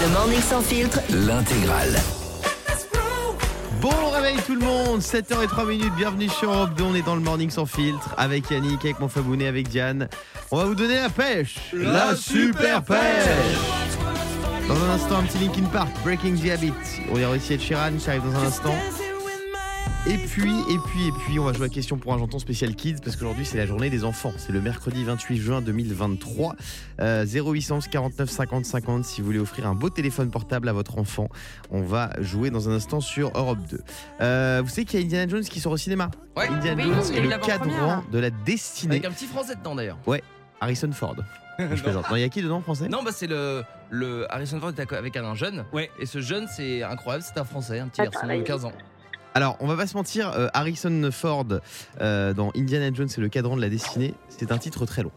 Le Morning Sans Filtre, L'intégrale. Bon réveil tout le monde, 7h03 minutes, bienvenue sur Europe 2, on est dans le morning sans filtre, avec Yannick, avec mon Fabounet, avec Diane. On va vous donner la pêche, la, super pêche Dans un instant, un petit Linkin Park, Breaking the Habit. On y aura aussi Ed Sheeran qui arrive dans un instant. Et puis, et puis, et puis, on va jouer à question pour un janton spécial Kids parce qu'aujourd'hui c'est la journée des enfants. C'est le mercredi 28 juin 2023. Euh, 0800 49 50 50 si vous voulez offrir un beau téléphone portable à votre enfant. On va jouer dans un instant sur Europe 2. Euh, vous savez qu'il y a Indiana Jones qui sort au cinéma Ouais. Indiana Oui, Jones est le cadran de la destinée. Avec un petit français dedans d'ailleurs. Harrison Ford. Je plaisante. Non, il y a qui dedans français? Non, bah c'est le, le Harrison Ford est avec un jeune. Ouais. Et ce jeune, c'est incroyable, c'est un français, un petit Ah, garçon de pareil. 15 ans. Alors, on va pas se mentir, euh, Harrison Ford euh, dans Indiana Jones c'est le cadran de la destinée, c'est un titre très long.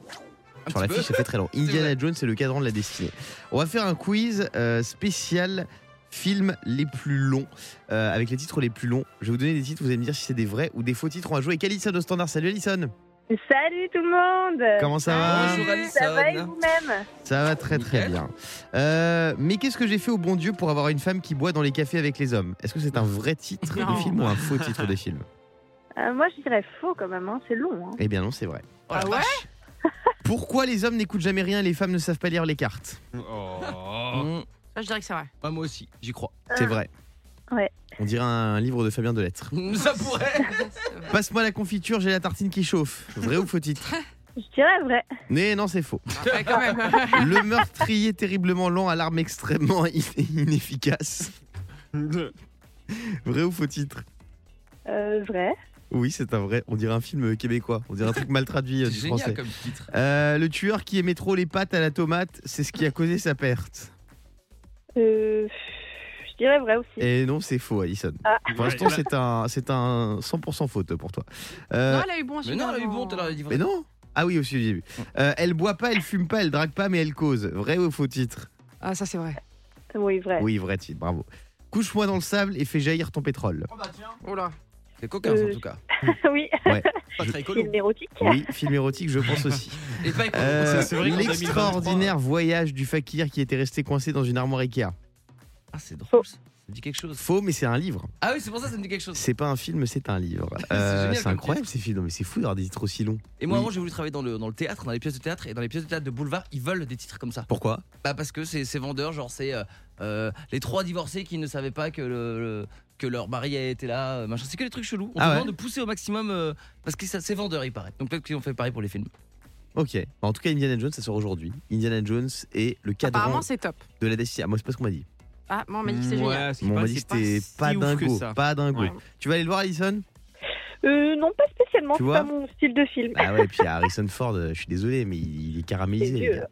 Un Sur la fiche, ça fait très long. Indiana. Jones c'est le cadran de la destinée. On va faire un quiz euh, spécial films les plus longs, avec les titres les plus longs. Je vais vous donner des titres, vous allez me dire si c'est des vrais ou des faux titres. On va jouer avec Alison au standard. Salut Alison Salut tout le monde Comment ça va Bonjour Alison. Ça va et vous-même Ça va très très Nickel. bien. Euh, mais qu'est-ce que j'ai fait au bon Dieu pour avoir une femme qui boit dans les cafés avec les hommes? Est-ce que c'est un vrai titre de. Non. film ou un faux titre de film? Euh, Moi je dirais faux quand même, hein. c'est long. Hein. Eh bien non, c'est vrai. Oh la Ah ouais vache. Pourquoi les hommes n'écoutent jamais rien et les femmes ne savent pas lire les cartes? Oh. Mmh. Ça, je dirais que c'est vrai. Ouais, moi aussi, j'y crois. C'est vrai. Ouais. On dirait un livre de Fabien Delettre. Ça pourrait. Passe-moi la confiture, j'ai la tartine qui chauffe. Vrai ou faux titre Je dirais vrai. Mais non, c'est faux. Ouais, quand même. Le meurtrier terriblement lent à l'arme extrêmement in- inefficace. Vrai ou faux titre Euh, vrai. Oui, c'est un vrai. On dirait un film québécois. On dirait un truc mal traduit euh, C'est du génial français. comme titre. Euh, le tueur qui aimait trop les pâtes à la tomate, c'est ce qui a causé sa perte. Euh, je dirais vrai aussi. Et non, c'est faux, Alison. Ah. Pour l'instant, c'est un, c'est un 100% faute pour toi. Euh, Non, elle a eu bon Mais non, elle a eu bon, elle a dit vrai. mais non Ah oui, aussi, j'ai vu. Euh, elle boit pas, elle fume pas, elle drague pas, mais elle cause. Vrai ou faux titre? Ah, ça c'est vrai. Oui, vrai. Oui, vrai titre, bravo. Couche-moi dans le sable et fais jaillir ton pétrole. Oh là. C'est cocain, ça, en Euh, tout cas. oui. Pas très écolo. Film érotique. Oui, film érotique, je pense aussi. Et pas écolo. Euh, qu'en L'extraordinaire voyage du fakir qui était resté coincé dans une armoire Ikea. Ah, c'est drôle. Ça Ça me dit quelque chose. Faux, mais c'est un livre. Ah oui, c'est pour ça que ça me dit quelque chose. C'est pas un film, c'est un livre. C'est Euh, génial c'est comme incroyable ces films. Non, mais c'est fou d'avoir des titres aussi longs. Et moi, Oui. avant, j'ai voulu travailler dans le, dans le théâtre, dans les pièces de théâtre. Et dans les pièces de théâtre de boulevard, ils veulent des titres comme ça. Pourquoi? Bah parce que c'est c'est vendeur, genre c'est euh, euh, les trois divorcés qui ne savaient pas que le, le- que leur mari était là, euh, machin. C'est que les trucs chelous. On Ah te ouais demande de pousser au maximum euh, parce que ça c'est vendeur, il paraît. Donc peut-être qu'ils ont fait pareil pour les films. Ok. Bah, En tout cas, Indiana Jones, ça sort aujourd'hui. Indiana Jones est le cadran Apparemment, c'est top. de la destinée. Ah, moi, c'est pas ce qu'on m'a dit. Ah, moi, on m'a dit que c'est génial. Ouais, ce qui Moi, on m'a passe, dit que c'est c'était si pas, ouf que dingo. ça. Pas dingo. Ouais. Tu vas aller le voir, Alison? Euh, non, pas spécialement. Tu C'est vois? pas mon style de film. Ah ouais, puis Harrison Ford, euh, je suis désolé, mais il est caramélisé. C'est les vieux. gars.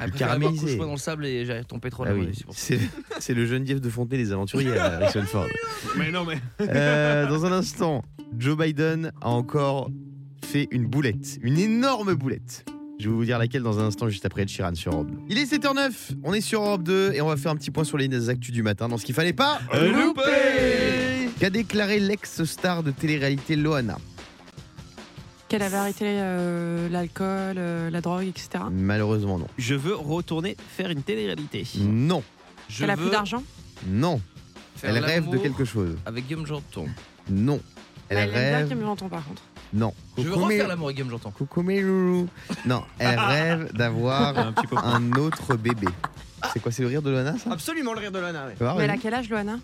Après, caramélisé. couche-moi dans le sable et j'ai ton pétrole. Ah à mon oui, c'est pour ça. c'est c'est le jeune Jeff de Fontenay, les aventuriers, euh, Harrison Ford. Mais non, mais. Euh, dans un instant, Joe Biden a encore fait une boulette, une énorme boulette. Je vais vous dire laquelle dans un instant, juste après Ed Sheeran sur Europe 2. Il est 7h09, on est sur Europe 2 et on va faire un petit point sur les actus du matin dans ce qu'il fallait pas louper Qu'a déclaré l'ex-star de télé-réalité Loana Qu'elle avait arrêté euh, l'alcool, euh, la drogue, etc. Malheureusement non. Je veux retourner faire une télé-réalité. Non, Je Qu'elle a plus d'argent non. faire Elle rêve de l'amour quelque chose. Avec Guillaume Janton. Non. Elle Elle aime bien rêve. qu'elle me l'entend par contre. Non. Je veux refaire l'amour avec Guillaume Janton. Coucou mes loulous. Non, elle rêve d'avoir Un petit peu. un autre bébé. C'est quoi, c'est le rire de Loana ça Absolument le rire de vois, Mais elle a quel âge, Loana?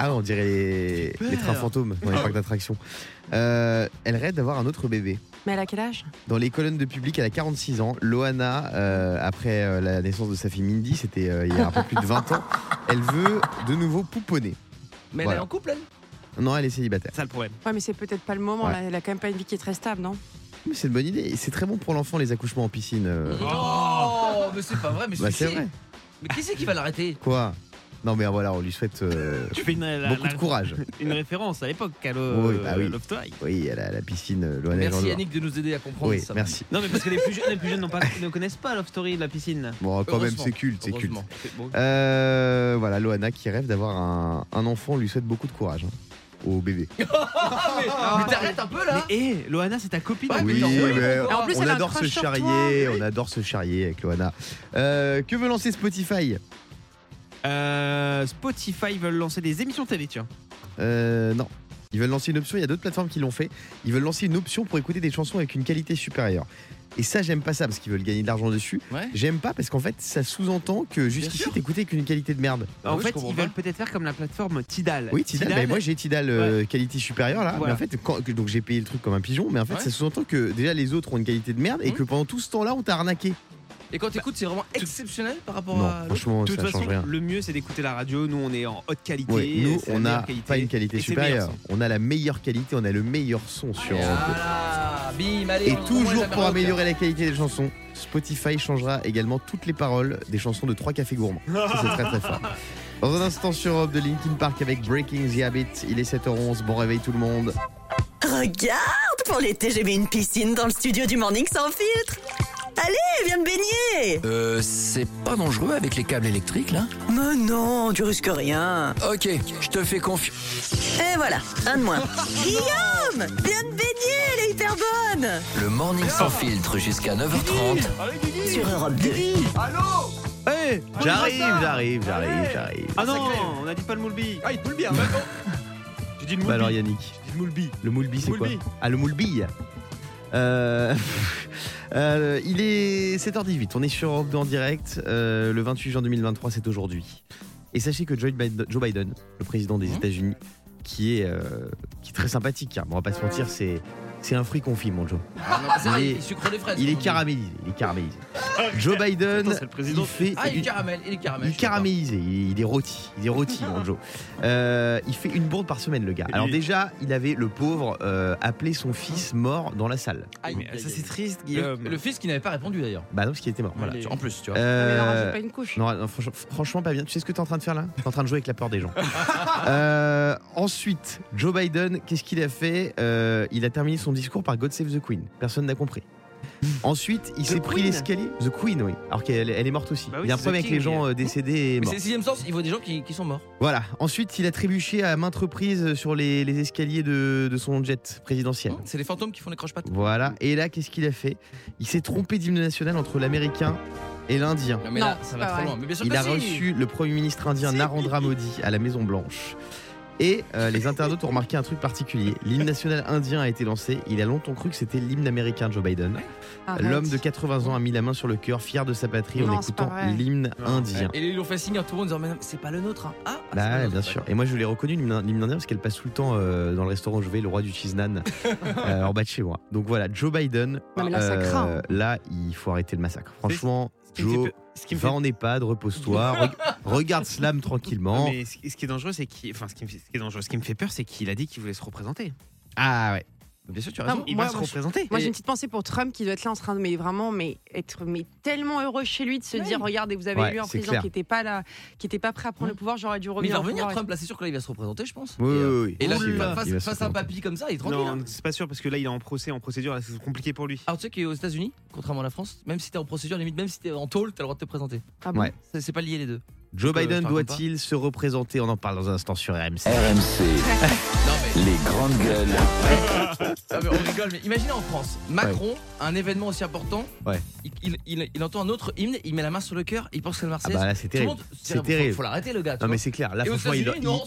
Ah, on dirait les, les trains fantômes dans les parcs d'attractions. Euh, elle rêve d'avoir un autre bébé. Mais elle a quel âge? Dans les colonnes de public, elle a 46 ans. Loana, euh, après euh, la naissance de sa fille Mindy, c'était euh, il y a un peu plus de 20 ans, elle veut de nouveau pouponner. Mais Voilà. elle est en couple, elle? Non, elle est célibataire. C'est ça le problème. Ouais, mais c'est peut-être pas le moment. Ouais. là. Elle a quand même pas une vie qui est très stable, non? Mais c'est une bonne idée. C'est très bon pour l'enfant, les accouchements en piscine. euh. Oh, mais c'est pas vrai, mais Bah, c'est vrai. Mais qui c'est qui va l'arrêter? Quoi? Non, mais voilà, on lui souhaite euh, Tu fais une, la- beaucoup la- de courage. une référence à l'époque à Oui, bah oui. Love Story. Oui, elle a la piscine euh, Loana Merci Jean-Louis. Yannick de nous aider à comprendre Oui, ça. merci. Non, mais parce que les plus jeunes, les plus jeunes n'ont pas, ne connaissent pas Love Story de la piscine. Bon, quand même, Heureusement. c'est culte, c'est culte. Heureusement. C'est bon. Euh, voilà, Loana qui rêve d'avoir un, un enfant, on lui souhaite beaucoup de courage. hein. Au bébé. Ah, mais mais t'arrêtes un peu là Mais hé, Loana, c'est ta copine. Ouais, Oui, mais Et en plus, on elle a un adore se crush sur toi. charrier, on adore se charrier avec Loana. Euh, que veut lancer Spotify? Euh, Spotify veulent lancer des émissions télé, tiens. Euh, non. Ils veulent lancer une option, il y a d'autres plateformes qui l'ont fait. Ils veulent lancer une option pour écouter des chansons avec une qualité supérieure. Et ça, j'aime pas ça parce qu'ils veulent gagner de l'argent dessus. Ouais. J'aime pas parce qu'en fait, ça sous-entend que jusqu'ici, t'écoutais qu'une qualité de merde. Ah en oui, fait, ils veulent peut-être faire comme la plateforme Tidal. Oui, Tidal, bah, moi j'ai Tidal euh, qualité supérieure là. Voilà. Mais en fait, quand- donc j'ai payé le truc comme un pigeon. Mais en fait, Ouais. ça sous-entend que déjà les autres ont une qualité de merde et Mhm. que pendant tout ce temps-là, on t'a arnaqué. Et quand t'écoutes, c'est vraiment exceptionnel par rapport Non, à. franchement, de toute ça façon, change rien. le mieux c'est d'écouter la radio. Nous, on est en haute qualité. Ouais, nous, on n'a pas une qualité supérieure. On a la meilleure qualité, on a le meilleur son sur. Voilà, bim, allez. Et toujours pour améliorer la qualité des chansons, Spotify changera également toutes les paroles des chansons de trois cafés gourmands. Ça, c'est très très fort. Dans un instant sur Europe de Linkin Park avec Breaking the Habit, il est 7h11, bon réveil tout le monde. Regarde, pour l'été, j'ai mis une piscine dans le studio du Morning sans filtre. Allez, viens me baigner. Euh, c'est pas dangereux avec les câbles électriques là Mais non, tu risques rien. Ok, je te fais confiance. Et voilà, un de moins. Guillaume, viens me baigner, elle est hyper bonne. Le morning sans filtre jusqu'à 9h30. Sur Europe 2. Hey, J'arrive, j'arrive, j'arrive, j'arrive. Ah non, on a dit pas le moulbi. Ah, il peut le bien. J'ai dit le Bah moulbi. alors Yannick, J'ai dit le moulbi. le moulbi c'est quoi. Ah le moulbi Euh, euh, il est 7h18, on est sur Europe 2 en direct, Euh, le 28 juin 2023 c'est aujourd'hui. Et sachez que Joe Biden, Joe Biden, le président des Mhm. États-Unis, qui est, euh, qui est très sympathique, hein. On va pas se mentir, c'est, c'est un fruit confit mon Joe. Ah, non, c'est vrai, Il est- il sucre les fraises. Il est dit. caramélisé, il est caramélisé. Joe Biden, Attends, c'est le président. il fait Ah, il caramel, il est caramel. il est caramélisé, il il est rôti, il est rôti mon Joe. Euh, il fait une bourde par semaine le gars. Alors déjà, il avait le pauvre euh, appelé son fils mort dans la salle. Mais ça c'est triste, Le, Guillaume. le fils qui n'avait pas répondu d'ailleurs. Bah non parce qu'il était mort. Voilà, en plus, tu vois. Ah, mais Euh, rajoute pas une couche. non, non, franchement, franchement, pas bien. Tu sais ce que tu es en train de faire là? Tu es en train de jouer avec la peur des gens. Euh, ensuite, Joe Biden, qu'est-ce qu'il a fait? Euh, Il a terminé son discours par God Save the Queen. Personne n'a compris. Ensuite, il s'est pris l'escalier. The Queen, oui. Alors qu'elle elle est morte aussi. Bah oui, il y a un problème avec les gens euh, décédés et Mais c'est le sixième sens, il voit des gens qui, qui sont morts. Voilà. Ensuite, il a trébuché à maintes reprises sur les, les escaliers de, de son jet présidentiel. Hein, C'est les fantômes qui font les croche-pattes. Voilà. Et là, qu'est-ce qu'il a fait? Il s'est trompé d'hymne national entre l'américain et l'indien. Non, mais Non, là, ça va trop loin. Mais bien sûr Il a si. reçu le Premier ministre indien Si. Narendra Modi à la Maison Blanche. Et euh, les internautes ont remarqué un truc particulier. L'hymne national indien a été lancé. Il a longtemps cru que c'était l'hymne américain Joe Biden. Arrête. L'homme de 80 ans a mis la main sur le cœur, fier de sa patrie en Non, écoutant l'hymne Non. indien. Et ils lui ont fait signe à tout le monde en disant Mais non, c'est pas le nôtre. hein. Ah, ah, Bah, le nôtre, bien c'est sûr. Et moi, je l'ai reconnu, l'hymne indien, parce qu'elle passe tout le temps euh, dans le restaurant où je vais, le roi du cheese nan, euh, en bas de chez moi. Donc voilà, Joe Biden. Non, mais là, ça craint. là, il faut arrêter le massacre. Franchement, Joe, ce qui me va fait en EHPAD, repose-toi, reg- regarde Slam tranquillement. Non, mais ce ce qui est dangereux, c'est qu'il. Enfin, ce qui, me fait, ce qui est dangereux, ce qui me fait peur, c'est qu'il a dit qu'il voulait se représenter. Ah ouais. Bien sûr, tu as Non, raison. Il Moi, va se moi, je- représenter. Moi, j'ai une petite pensée pour Trump qui doit être là en train de, mais vraiment, mais être mais tellement heureux chez lui de se dire, regardez, vous avez Ouais, élu un président clair. qui n'était pas là, qui était pas prêt à prendre le pouvoir, j'aurais dû Mais il revenir. va revenir. Trump, là, c'est sûr que là, il va se représenter, je pense. Oui, et, euh, oui, oui. et là, Il va- face, il va se face à un papy comme ça, il est tranquille. Non, hein. c'est pas sûr parce que là, il est en procès, en procédure, là, c'est compliqué pour lui. Alors, tu sais qu'aux États-Unis, contrairement à la France, même si t'es en procédure, limite, même si t'es en tôle, t'as le droit de te présenter. Ah bon? Ouais. C'est pas lié les deux. Joe Biden doit-il se représenter? On en parle dans un instant sur RMC. RMC, Non, mais. les grandes gueules. Ah, mais on rigole, mais imaginez en France, Macron, un événement aussi important, Ouais. il, il- il- il entend un autre hymne, il met la main sur le cœur, il pense que c'est le Ah Marseillaise. bah là, c'est terrible. C'est faut- terrible. Faut l'arrêter, le gars. Non vois. mais c'est clair, là franchement il, non,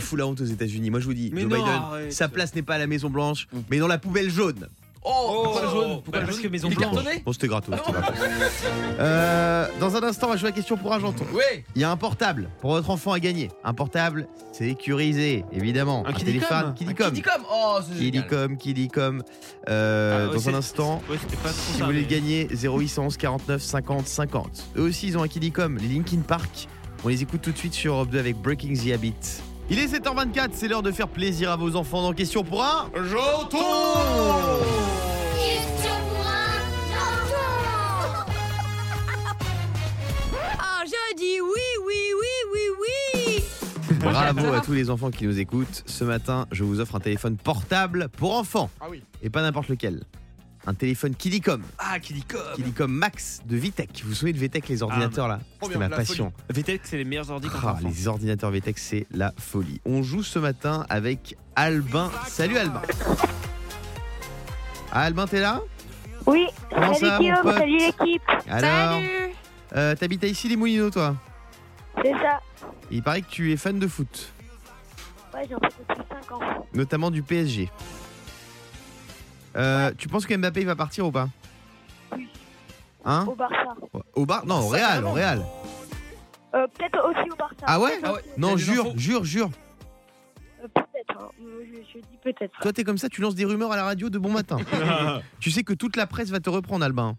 fout la honte aux États-Unis. Moi je vous dis, Mais Joe non, Biden, arrête. sa place n'est pas à la Maison Blanche, Mm. mais dans la poubelle jaune. Oh, pourquoi le jaune Pourquoi Bah, le parce jaune que Maison Il est Blanche. cartonné Bon c'était gratos. c'était Ah gratos. Euh, dans un instant on va jouer à la question pour Argenton. Oui Il y a un portable pour votre enfant à gagner. Un portable sécurisé, évidemment. Un téléphone Kidicom. Kidicom. Kidicom Oh, c'est génial. Kidicom, Kidicom. Euh, Ah, ouais, dans c'est- un instant, Ouais, c'était pas trop si ça, vous voulez mais- gagner, 0811 49 50 50. Eux aussi, ils ont un Kidicom, les Linkin Park. On les écoute tout de suite sur Europe 2 avec Breaking the Habit. Il est 7h24, c'est l'heure de faire plaisir à vos enfants dans Question pour un Joton Bravo à tous les enfants qui nous écoutent. Ce matin, je vous offre un téléphone portable pour enfants. Ah oui. Et pas n'importe lequel. un téléphone Kilicom. Ah, comme. Kilicom Max de Vitech. Vous vous souvenez de Vitech, les ordinateurs là C'était ma passion. VTech, c'est les meilleurs ordi quand Ah, les ordinateurs VTech, c'est la folie. On joue ce matin avec Albin. Salut Albin. Ah, Albin, t'es là Oui, Comment salut ça, mon Guillaume, pote salut l'équipe. Alors, Salut euh, t'habites à ici les Moulineaux, toi C'est ça. Il paraît que tu es fan de foot, Ouais, j'ai un peu depuis 5 ans. notamment du PSG. Euh, Tu penses que Mbappé il va partir ou pas Oui. Hein Au Barça. Au bar Non, au Real, au Real. Euh, peut-être aussi au Barça. Ah ouais Ah ouais, Non, t'as des jure, infos jure, jure. Euh, peut-être. hein. Euh, Je, je dis peut-être. Toi, t'es comme ça, tu lances des rumeurs à la radio de bon matin. tu sais que toute la presse va te reprendre, Albin.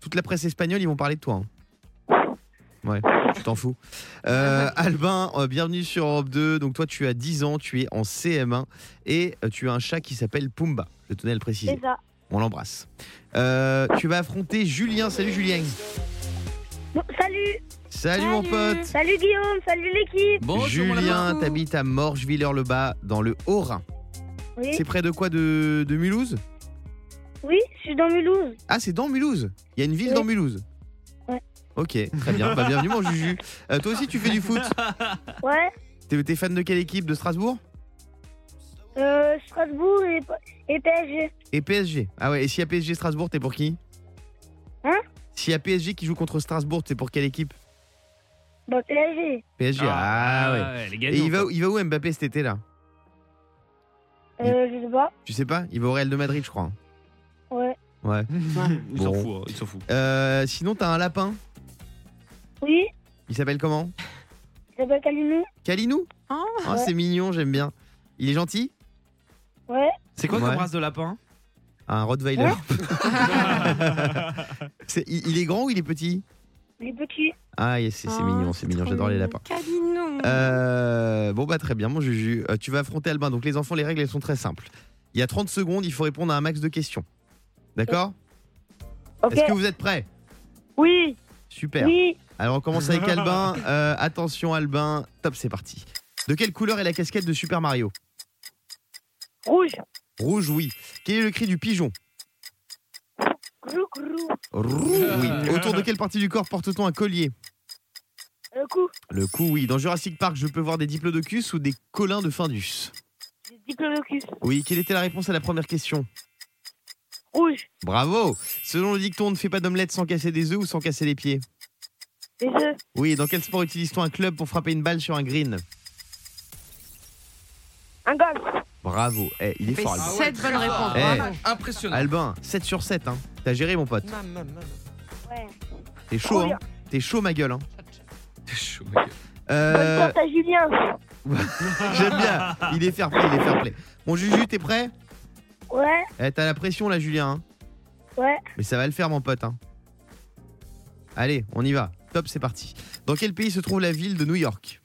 Toute la presse espagnole, ils vont parler de toi. hein. Ouais, tu t'en fous. Euh, Albin, euh, bienvenue sur Europe 2. Donc, toi, tu as 10 ans, tu es en CM1 et euh, tu as un chat qui s'appelle Pumba. Je tenais à le préciser. C'est ça. On l'embrasse. Euh, tu vas affronter Julien. Salut, Julien. Bon, salut. Salut, mon pote. Salut Guillaume, salut l'équipe. Bonjour, Julien, t'habites à Morgevillers-le-Bas, dans le Haut-Rhin. Oui. C'est près de quoi de, de Mulhouse? Oui, je suis dans Mulhouse. Ah, c'est dans Mulhouse. Il y a une ville Oui. dans Mulhouse. Ouais. Ok, très bien. Bah, bienvenue, mon Juju. Euh, toi aussi, tu fais du foot Ouais. T'es t'es fan de quelle équipe? De Strasbourg? Euh, Strasbourg et, et PSG. Et PSG. Ah ouais, et s'il y a PSG Strasbourg, t'es pour qui? Hein? S'il y a PSG qui joue contre Strasbourg, t'es pour quelle équipe? Bah, PSG. PSG. Ah, ouais. les Et il va, où- il va où Mbappé cet été là? Euh, je sais pas. Tu sais pas? Il va au Real de Madrid, je crois. hein. Ouais. Ouais. Il s'en Bon. fout, hein, il s'en fout. Euh, sinon, t'as un lapin? Oui, Il s'appelle comment il s'appelle Kalinou. Kalinou Oh. Ah, Ouais. c'est mignon, j'aime bien. Il est gentil Ouais. C'est quoi Ouais. comme race de lapin Un Rottweiler. Il, il est grand ou il est petit Il est petit. Ah, yes, c'est Oh, mignon, c'est mignon, trop j'adore les mignon. lapins. Calinou. Euh, bon, bah très bien, mon Juju. Euh, tu vas affronter Albin. Donc, les enfants, les règles, elles sont très simples. Il y a 30 secondes, il faut répondre à un max de questions. D'accord Ok. Est-ce que vous êtes prêts Oui. Super. Oui. Alors, on commence avec Albin. Euh, attention, Albin. Top, c'est parti. De quelle couleur est la casquette de Super Mario Rouge. Rouge, oui. Quel est le cri du pigeon Grou, grou. Roux, oui. Autour de quelle partie du corps porte-t-on un collier Le coup. Le cou, oui. Dans Jurassic Park, je peux voir des diplodocus ou des colins de Findus Des diplodocus. Oui. Quelle était la réponse à la première question Rouge. Bravo Selon le dicton, on ne fait pas d'omelette sans casser des œufs ou sans casser les pieds Oui. Dans quel sport utilise-t-on un club pour frapper une balle sur un green Un golf. Bravo. Eh, il est fait fort, Albin. Ah ouais, Sept très bonnes fort. réponses. Eh. Impressionnant. Albin, 7 sur 7. Hein. T'as géré, mon pote. Ouais. T'es chaud, Trop hein. T'es chaud, ma gueule. Hein. C'est chaud, ma gueule. Bonne Euh, chance à Julien. J'aime bien. Il est fair play, il est fair play. Mon Juju, t'es prêt? Ouais. Eh, T'as la pression, là, Julien. hein. Ouais. Mais ça va le faire, mon pote. hein. Allez, on y va. Top, c'est parti. Dans quel pays se trouve la ville de New York?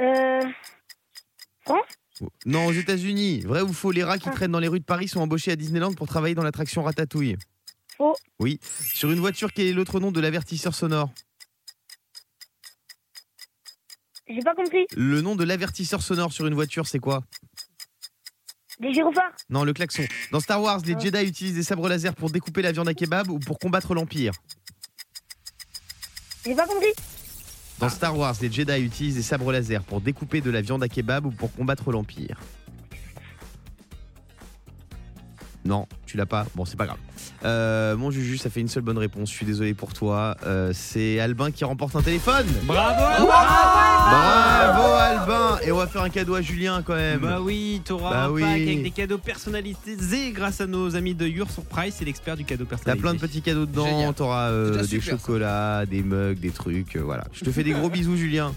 Euh. Non, aux États-Unis. Vrai ou faux Les rats qui Ah. traînent dans les rues de Paris sont embauchés à Disneyland pour travailler dans l'attraction Ratatouille? Faux. Oui. Sur une voiture, quel est l'autre nom de l'avertisseur sonore? J'ai pas compris. Le nom de l'avertisseur sonore sur une voiture, c'est quoi? Des gyrophares. Non, le klaxon. Dans Star Wars, les Ah. Jedi utilisent des sabres laser pour découper la viande à kebab ou pour combattre l'Empire Dans Star Wars, les Jedi utilisent des sabres laser pour découper de la viande à kebab ou pour combattre l'Empire. Non, tu l'as pas. Bon, c'est pas grave. Euh, mon Juju, ça fait une seule bonne réponse. Je suis désolé pour toi. Euh, c'est Albin qui remporte un téléphone. Bravo Bravo Albin Et on va faire un cadeau à Julien quand même. Bah oui, t'auras Bah un oui. pack avec des cadeaux personnalisés grâce à nos amis de Your Surprise, c'est l'expert du cadeau T'as personnalisé. plein de petits cadeaux dedans, t'auras euh, des super, ça. chocolats, des mugs, des trucs, euh, voilà. Je te fais des gros bisous Julien.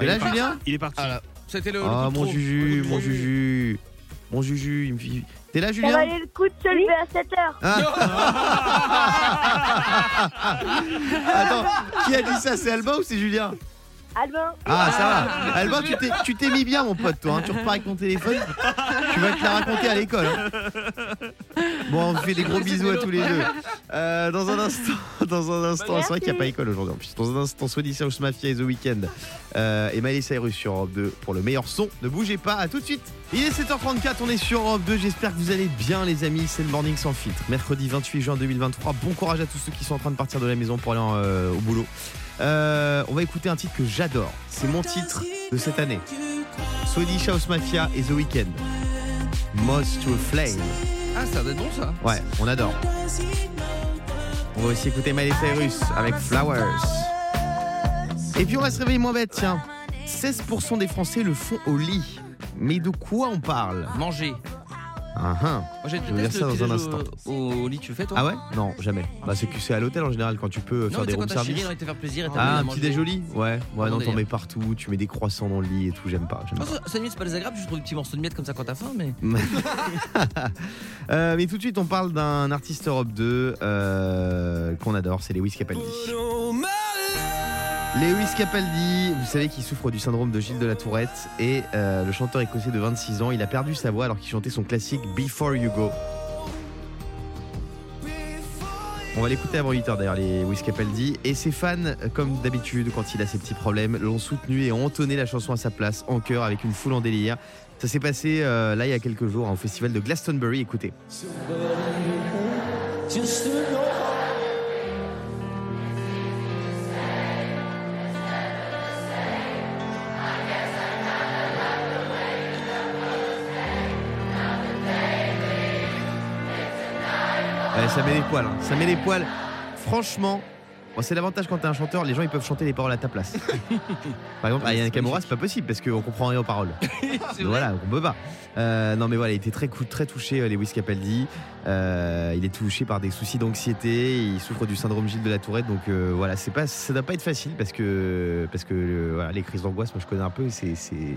Et il là est parti. Julien Il est parti. Ah là, c'était le. Ah mon trop. Juju, mon. Juju. Mon Juju, il me fait... T'es là Ça Julien valait le coup de se lever à 7 heures. Ah. Attends, qui a dit ça C'est Albin ou c'est Julien Albin. Ah ça va Albin tu t'es, tu t'es mis bien mon pote toi, hein. tu repars avec ton téléphone, tu vas te la raconter à l'école. hein. Bon, on vous fait des gros bisous à tous les deux. Euh, dans un instant, dans un instant, c'est vrai qu'il n'y a pas école aujourd'hui en plus. Dans un instant, Swedish House Mafia et The Weeknd euh, et Miley Cyrus sur Europe 2 pour le meilleur son. Ne bougez pas, à tout de suite. Il est 7h34, on est sur Europe 2. J'espère que vous allez bien, les amis. C'est le morning sans filtre. Mercredi 28 juin 2023. Bon courage à tous ceux qui sont en train de partir de la maison pour aller en, euh, au boulot. On va écouter un titre que j'adore. C'est mon titre de cette année. Swedish House Mafia et The Weeknd. Most to a Flame. Ah, ça doit être bon ça. Ouais, on adore. On va aussi écouter Miley Cyrus avec Flowers. Et puis on va se réveiller moins bête, tiens. 16% des Français le font au lit. Mais de quoi on parle? Manger. Ah, ah. Moi j'ai Je vais dire ça dans un instant. Au, au lit, tu le fais toi Ah ouais? Non, jamais. Bah c'est que c'est à l'hôtel en général quand tu peux Non, faire des room service. faire plaisir et Ah, un petit déjoli Ouais, ouais, non, t'en mets partout, tu mets des croissants dans le lit et tout, j'aime pas. j'aime Ah, pas. ça, c'est pas désagréable, je trouve des petits morceaux de miettes comme ça quand t'as faim, mais. Euh, mais tout de suite, on parle d'un artiste Europe 2 euh, qu'on adore, c'est Lewis Capaldi. Lewis Capaldi, vous savez qu'il souffre du syndrome de Gilles de la Tourette et euh, le chanteur écossais de 26 ans, il a perdu sa voix alors qu'il chantait son classique Before You Go. On va l'écouter avant 8h d'ailleurs, les Lewis Capaldi. Et ses fans, euh, comme d'habitude, quand il a ses petits problèmes, l'ont soutenu et ont entonné la chanson à sa place, en chœur, avec une foule en délire. Ça s'est passé euh, là il y a quelques jours hein, au festival de Glastonbury. Écoutez. Ça met les poils, hein. ça met les poils. Franchement, bon, c'est l'avantage quand t'es un chanteur, les gens ils peuvent chanter les paroles à ta place. Par exemple, à Yann Kamura, c'est pas possible parce qu'on comprend rien aux paroles. Voilà, on peut pas. Euh, non mais voilà, il était très, très touché, euh, Lewis Capaldi. Euh, il est touché par des soucis d'anxiété, il souffre du syndrome Gilles de la Tourette, donc euh, voilà, c'est pas, ça doit pas être facile parce que, parce que voilà, les crises d'angoisse, moi je connais un peu, et c'est, c'est,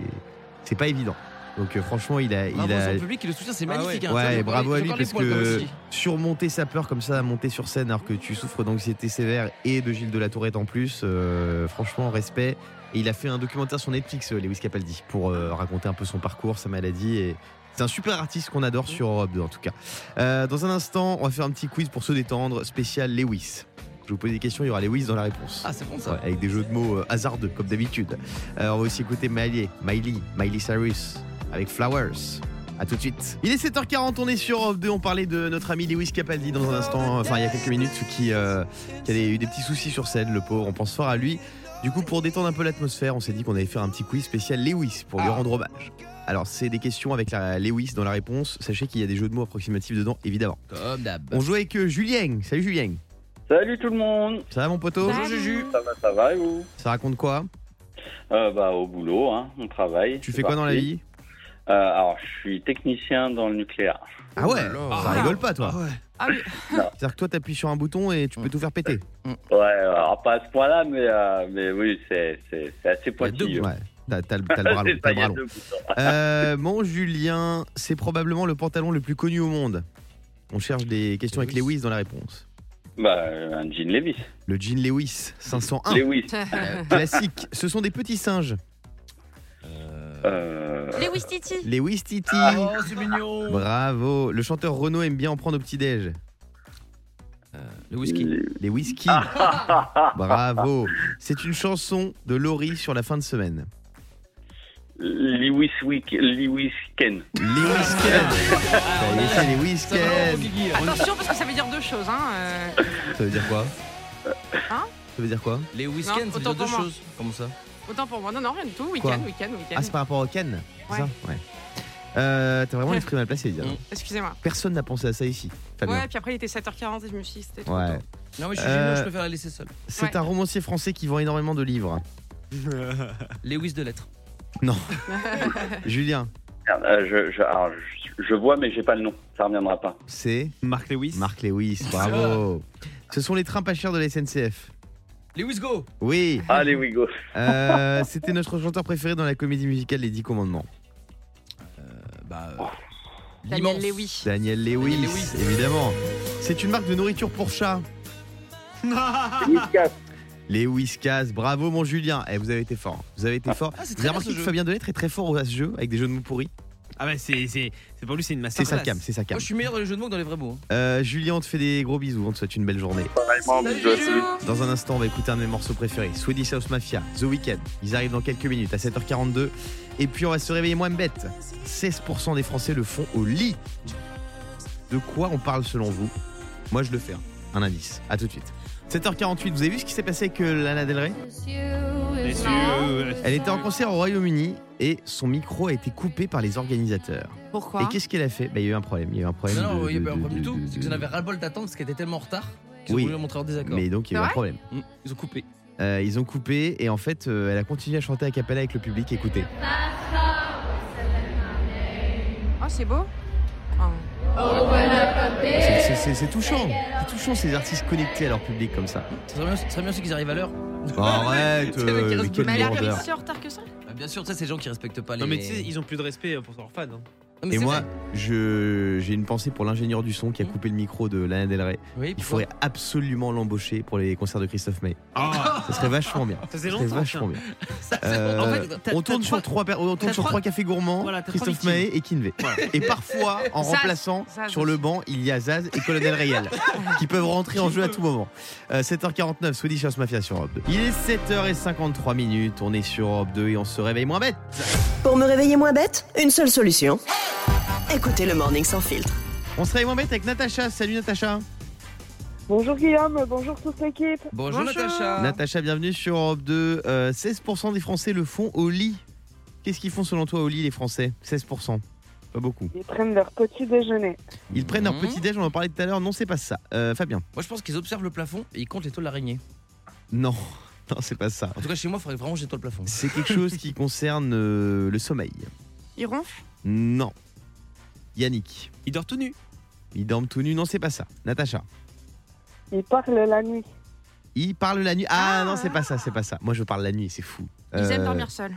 c'est pas évident. Donc euh, franchement, il a, il a, son public qui le soutient, c'est magnifique. hein. Ouais, j'ai bravo à lui parce que surmonter sa peur comme ça, monter sur scène alors que tu souffres d'anxiété sévère et de Gilles de la Tourette en plus, euh, franchement, respect. Et il a fait un documentaire sur Netflix, euh, Lewis Capaldi, pour euh, raconter un peu son parcours, sa maladie. Et c'est un super artiste qu'on adore sur Europe 2 en tout cas. Euh, dans un instant, on va faire un petit quiz pour se détendre, spécial Lewis. Je vous pose des questions, il y aura Lewis dans la réponse. Ah, c'est bon ça. Ouais, avec des jeux de mots euh, hasardeux comme d'habitude. Euh, on va aussi écouter Miley, Miley, Miley Cyrus avec Flowers. A tout de suite. Il est 7h40, on est sur Europe 2. On parlait de notre ami Lewis Capaldi dans un instant, enfin il y a quelques minutes, qui, euh, qui a eu des petits soucis sur scène, le pauvre. On pense fort à lui. Du coup, pour détendre un peu l'atmosphère, on s'est dit qu'on allait faire un petit quiz spécial Lewis pour lui rendre hommage. Alors, c'est des questions avec la Lewis dans la réponse. Sachez qu'il y a des jeux de mots approximatifs dedans, évidemment. Comme d'hab. On joue avec euh, Julien. Salut Julien. Salut tout le monde, Ça va mon poteau? Salut. ça va, ça va et vous? Ça raconte quoi? Euh, Bah au boulot, hein, on travaille. Tu fais quoi dans la vie? Euh, Alors je suis technicien dans le nucléaire. Ah ouais là. Ça rigole pas toi Ah oui. C'est-à-dire que toi t'appuies sur un bouton et tu peux tout faire péter. Ouais, alors pas à ce point-là, mais, euh, mais oui, c'est c'est- c'est assez pointilleux. Ouais, t'as t'as le, t'as le bras long. C'est t'as ça, le il y a bras long. deux boutons. Euh, mon Julien, c'est probablement le pantalon le plus connu au monde. On cherche des questions avec Lewis dans la réponse. Bah, euh, un jean Levis. Le jean Lewis 501, Lewis. classique. Ce sont des petits singes. Euh, Les Wistiti. Lewis Titi. Oh, c'est mignon. Bravo. Le chanteur Renaud aime bien en prendre au petit-déj. Le whisky. Les whisky. Bravo. C'est une chanson de Laurie sur la fin de semaine. Lewis Week, Lewis Ken. Les Wisken. Ça y est, c'est les Wisken. Attention parce que ça veut dire deux choses. Hein. euh, Ça veut dire quoi? Hein? Ça veut dire quoi? Les Non, whiskens, c'est autant deux choses. Comment ça? Autant pour moi. Non, non, rien du tout. Quoi Week-end, week-end, week-end. Ah, c'est par rapport au Ken c'est Ouais. ça Ouais. Euh, T'as vraiment l'esprit mal placé, dis donc. Mm. Excusez-moi. Personne n'a pensé à ça ici. Fabien. Ouais, puis après il était 7h40 et je me suis dit c'était trop Ouais. tôt. Non, mais je suis Euh, Julien, je préfère la laisser seule. C'est Ouais. un romancier français qui vend énormément de livres. Lewis de lettres. Julien, Merde, euh, je, je, alors, je, je vois, mais j'ai pas le nom. Ça reviendra pas. c'est Mark Lewis. Marc Lewis. Bravo. Ce sont les trains pas chers de la SNCF. Lewis Go Oui. Allez, we go. Euh, C'était notre chanteur préféré dans la comédie musicale Les Dix Commandements. Bah. Oh. euh, Daniel. Lewis. Daniel Lewis, Daniel Lewis. évidemment. C'est une marque de nourriture pour chat. Whiskas. Les Whiskas, bravo mon Julien. Eh, vous avez été fort. Vous avez été fort. Ah, c'est Vous très avez bien remarqué que jeu. Fabien Delettre est très fort à ce jeu avec des jeux de mots pourris. Ah bah c'est c'est c'est pour lui c'est une C'est masterclass. sa cam, c'est sa cam. Moi, je suis meilleur dans les jeux de mots que dans les vrais mots. hein. Euh, Julien, on te fait des gros bisous, on te souhaite une belle journée. Dans un instant, on va écouter un de mes morceaux préférés, Swedish House Mafia, The Weeknd. Ils arrivent dans quelques minutes à 7h42. Et puis on va se réveiller moins bête. 16% des Français le font au lit. De quoi on parle selon vous? Moi je le fais. hein. Un indice. À tout de suite. 7h48, vous avez vu ce qui s'est passé avec euh, Lana Del Rey? Elle était en concert au Royaume-Uni et son micro a été coupé par les organisateurs. Pourquoi Et qu'est-ce qu'elle a fait? Bah, Il y a eu un problème. Il y a eu un problème. Non, non, de- il n'y a de- pas un problème de- du tout. de- C'est que j'en avais ras-le-bol d'attendre parce qu'elle était tellement en retard qu'ils Oui. ont voulu montrer en désaccord. Mais donc il y a eu un problème. Mm, Ils ont coupé. Euh, ils ont coupé et en fait, euh, elle a continué à chanter à cappella avec le public. Écoutez. Oh, c'est beau. Oh. C'est- c'est- C'est c'est touchant. C'est touchant ces artistes connectés à leur public comme ça. Ça serait bien, ça serait bien aussi qu'ils arrivent à l'heure. Arrête, euh, mais quel Mais elle est lourdeur. arrivée si en retard que ça Bah, bien sûr, tu sais, c'est les gens qui respectent pas les. Non mais tu sais ils ont plus de respect pour leurs fans. hein. Non, mais Et c'est moi, vrai. je j'ai une pensée pour l'ingénieur du son qui a coupé le micro de Lana Del Rey. Oui, Il pourquoi? faudrait absolument l'embaucher pour les concerts de Christophe May. Ah Ça serait vachement bien. ça faisait longtemps. vachement bien. Ça, c'est- Euh, En fait, t'as- on t'as tourne sur trois, per- on tourne t'as sur trois- trois cafés gourmands, Voilà, t'as trois Christophe. May et Kinvey. Voilà. Et parfois, en Zaz. remplaçant, Zaz sur le banc, il y a Zaz et Colonel Rayal qui peuvent rentrer en jeu à tout moment. Euh, 7h49, Swedish House Mafia sur Europe 2. Il est 7h53 minutes, on est sur Europe 2 et on se réveille moins bête. Pour me réveiller moins bête, une seule solution. Écoutez le Morning Sans Filtre. On se réveille moins bête avec Natacha. Salut Natacha. Bonjour Guillaume, bonjour toute l'équipe. Bonjour, Bonjour. Natacha. Natacha, bienvenue sur Europe 2. Euh, 16% des Français le font au lit. Qu'est-ce qu'ils font selon toi au lit les Français? 16%. Pas beaucoup. Ils prennent leur petit déjeuner. Ils prennent leur Mhm. petit déj, on en parlait tout à l'heure. Non, c'est pas ça. Euh, Fabien. Moi, je pense qu'ils observent le plafond et ils comptent les toiles d'araignée. Non, non, c'est pas ça. En tout cas, chez moi, il faudrait vraiment que j'étoile le plafond. C'est quelque chose qui concerne euh, le sommeil. Il ronfle Non. Yannick. Il dort tout nu. Ils dorment tout nus. Non, c'est pas ça. Natacha. Ils parlent la nuit. Ils parlent la nuit. Ah, Ah. non, c'est pas ça, c'est pas ça. Moi, je parle la nuit, c'est fou. Ils aiment Euh, dormir seuls.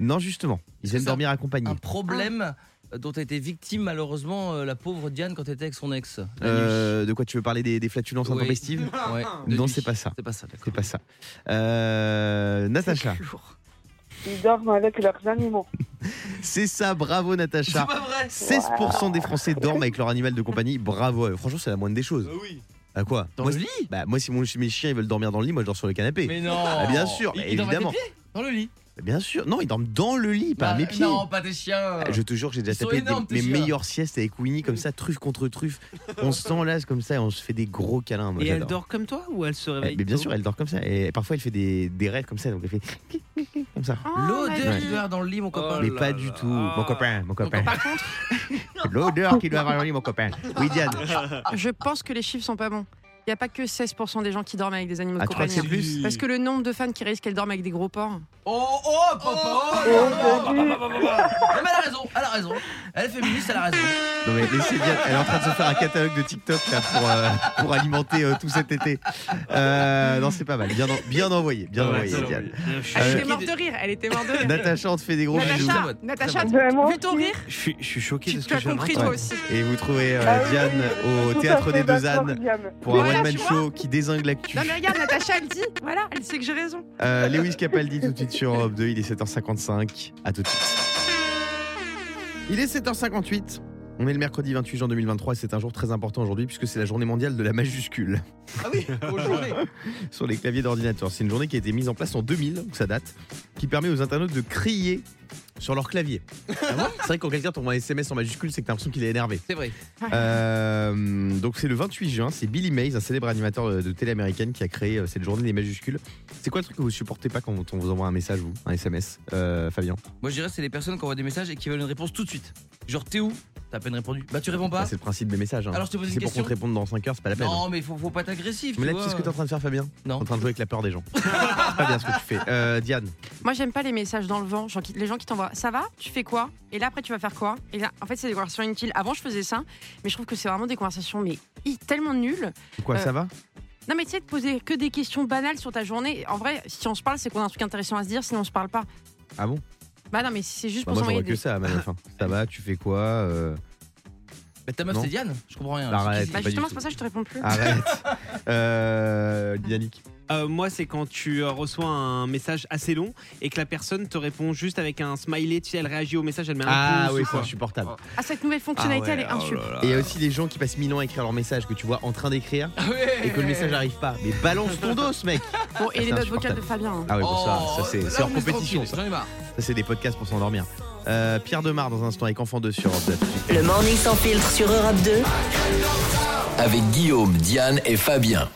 Non, justement. Ils C'est aiment ça. dormir accompagnés. Un problème euh, dont a été victime, malheureusement, euh, la pauvre Diane quand elle était avec son ex. la Euh, de quoi tu veux parler des, des flatulences Oui. intempestives nuit. Ouais, de Non, nuit. c'est pas ça. C'est pas ça, d'accord. C'est pas ça. Euh, Natacha. C'est. Ils dorment avec leurs animaux. C'est ça, bravo Natacha. pas vrai 16% des Français dorment avec leur animal de compagnie. Bravo. Franchement, c'est la moindre des choses. oui. À quoi Dans moi, le lit bah, moi, si mon- mes chiens ils veulent dormir dans le lit, moi je dors sur le canapé. Mais non Ah, bien sûr, dorment à tes évidemment. pieds Dans le lit Bien sûr. Non, ils dorment dans le lit, pas à Bah, mes pieds. Non, pas tes chiens Ah, Je te jure que j'ai déjà tapé énormes, des- mes chiens. meilleures siestes avec Winnie comme ça, truffe contre truffe. On s'enlace comme ça et on se fait des gros câlins. Moi, Et elle dort comme toi ou elle se Eh, réveille mais bien sûr, elle dort comme ça. Et parfois, elle fait des, des rêves comme ça. Donc, elle fait comme ça. Oh, L'odeur qu'il vie. doit avoir dans le lit, mon copain. Oh Mais là pas là. du tout. Mon copain, mon copain. Par contre, L'odeur qu'il doit avoir dans le lit, mon copain. Oui, Diane. je pense que les chiffres sont pas bons. Il n'y a pas que 16% des gens qui dorment avec des animaux Ah, de compagnie. c'est plus Parce que le nombre de fans qui réalisent qu'elles dorment avec des gros porcs. Oh, oh, papa oh, Oh, bah, bah, bah, bah, bah. Mais elle a raison, elle a raison. Elle est féministe, elle a raison. Non, mais laissez. Elle est en train de se faire un catalogue de TikTok là, pour, euh, pour alimenter euh, tout cet été. Euh, non, c'est pas mal. Bien, en- bien envoyé. Bien Ouais, envoyé, Diane. je suis Elle était morte de- rire. Elle était morte de rire. Natacha, on te fait des gros bisous. Natacha, vu ton rire Je suis, je suis choqué tu, de ce que compris toi aussi. Et vous trouvez euh, Ah oui, Diane au théâtre des deux ânes pour un one-man show qui désingue l'actu. Non mais regarde, Natacha, elle dit. Voilà, elle sait que j'ai raison. Lewis Capaldi tout de suite sur Europe 2, il est 7h55. À tout de suite. Il est 7h58. On est le mercredi 28 juin 2023 et c'est un jour très important aujourd'hui puisque c'est la journée mondiale de la majuscule Ah oui, aujourd'hui. sur les claviers d'ordinateur. C'est une journée qui a été mise en place en 2000, donc ça date, qui permet aux internautes de crier sur leur clavier. c'est vrai que quand quelqu'un t'envoie un SMS en majuscule, c'est que t'as l'impression qu'il est énervé. C'est vrai. Euh, donc c'est le 28 juin, c'est Billy Mays, un célèbre animateur de, télé américaine qui a créé euh, cette journée des majuscules. C'est quoi le truc que vous supportez pas quand on vous envoie un message, vous, un SMS, euh, Fabien? Moi, je dirais c'est les personnes qui envoient des messages et qui veulent une réponse tout de suite. Genre, t'es où? T'as à peine répondu. Bah, tu réponds pas Bah, C'est le principe des messages. hein. Alors, je te pose Si une c'est pour qu'on te réponde dans 5 heures, c'est pas la peine. Non, mais faut, faut pas être agressif. Mais là, tu sais ce que t'es en train de faire, Fabien? Non. T'es en train de jouer avec la peur des gens. c'est pas bien ce que tu fais. Euh, Diane, Moi, j'aime pas les messages dans le vent. Genre les gens qui t'envoient Ça va Tu fais quoi Et là, après, tu vas faire quoi Et là, en fait, c'est des conversations inutiles. Avant, je faisais ça, mais je trouve que c'est vraiment des conversations mais tellement nulles. quoi, Euh, ça va Non, mais tu sais, de poser que des questions banales sur ta journée. En vrai, si on se parle, c'est qu'on a un truc intéressant à se dire, sinon on se parle pas. Ah bon Bah non, mais c'est juste Bah, pour Moi, je s'envoyer vois que des. ça à ma fin. Ça va, tu fais quoi euh, Mais ta meuf, c'est Diane Je comprends rien. Arrête. Bah justement, c'est pour ça que je te réponds plus. Arrête. euh, Yannick. Euh, moi, c'est quand tu euh, reçois un message assez long et que la personne te répond juste avec un smiley. Tu sais, elle réagit au message, elle met un Ah pouce oui, ou c'est quoi. insupportable. Ah, cette nouvelle fonctionnalité, Ah ouais, elle est oh insup. là là. Et il y a aussi des gens qui passent mille ans à écrire leur message que tu vois en train d'écrire et que le message n'arrive pas. Mais balance ton dos, mec Bon, et c'est les notes vocales de Fabien. hein. Ah oui, bon, ça, Oh, ça c'est hors compétition. Ça, c'est des podcasts pour s'endormir. Euh, Pierre Demar dans un instant avec Enfant 2 sur Europe 2. Le Morning Sans Filtre sur Europe 2. Avec Guillaume, Diane et Fabien.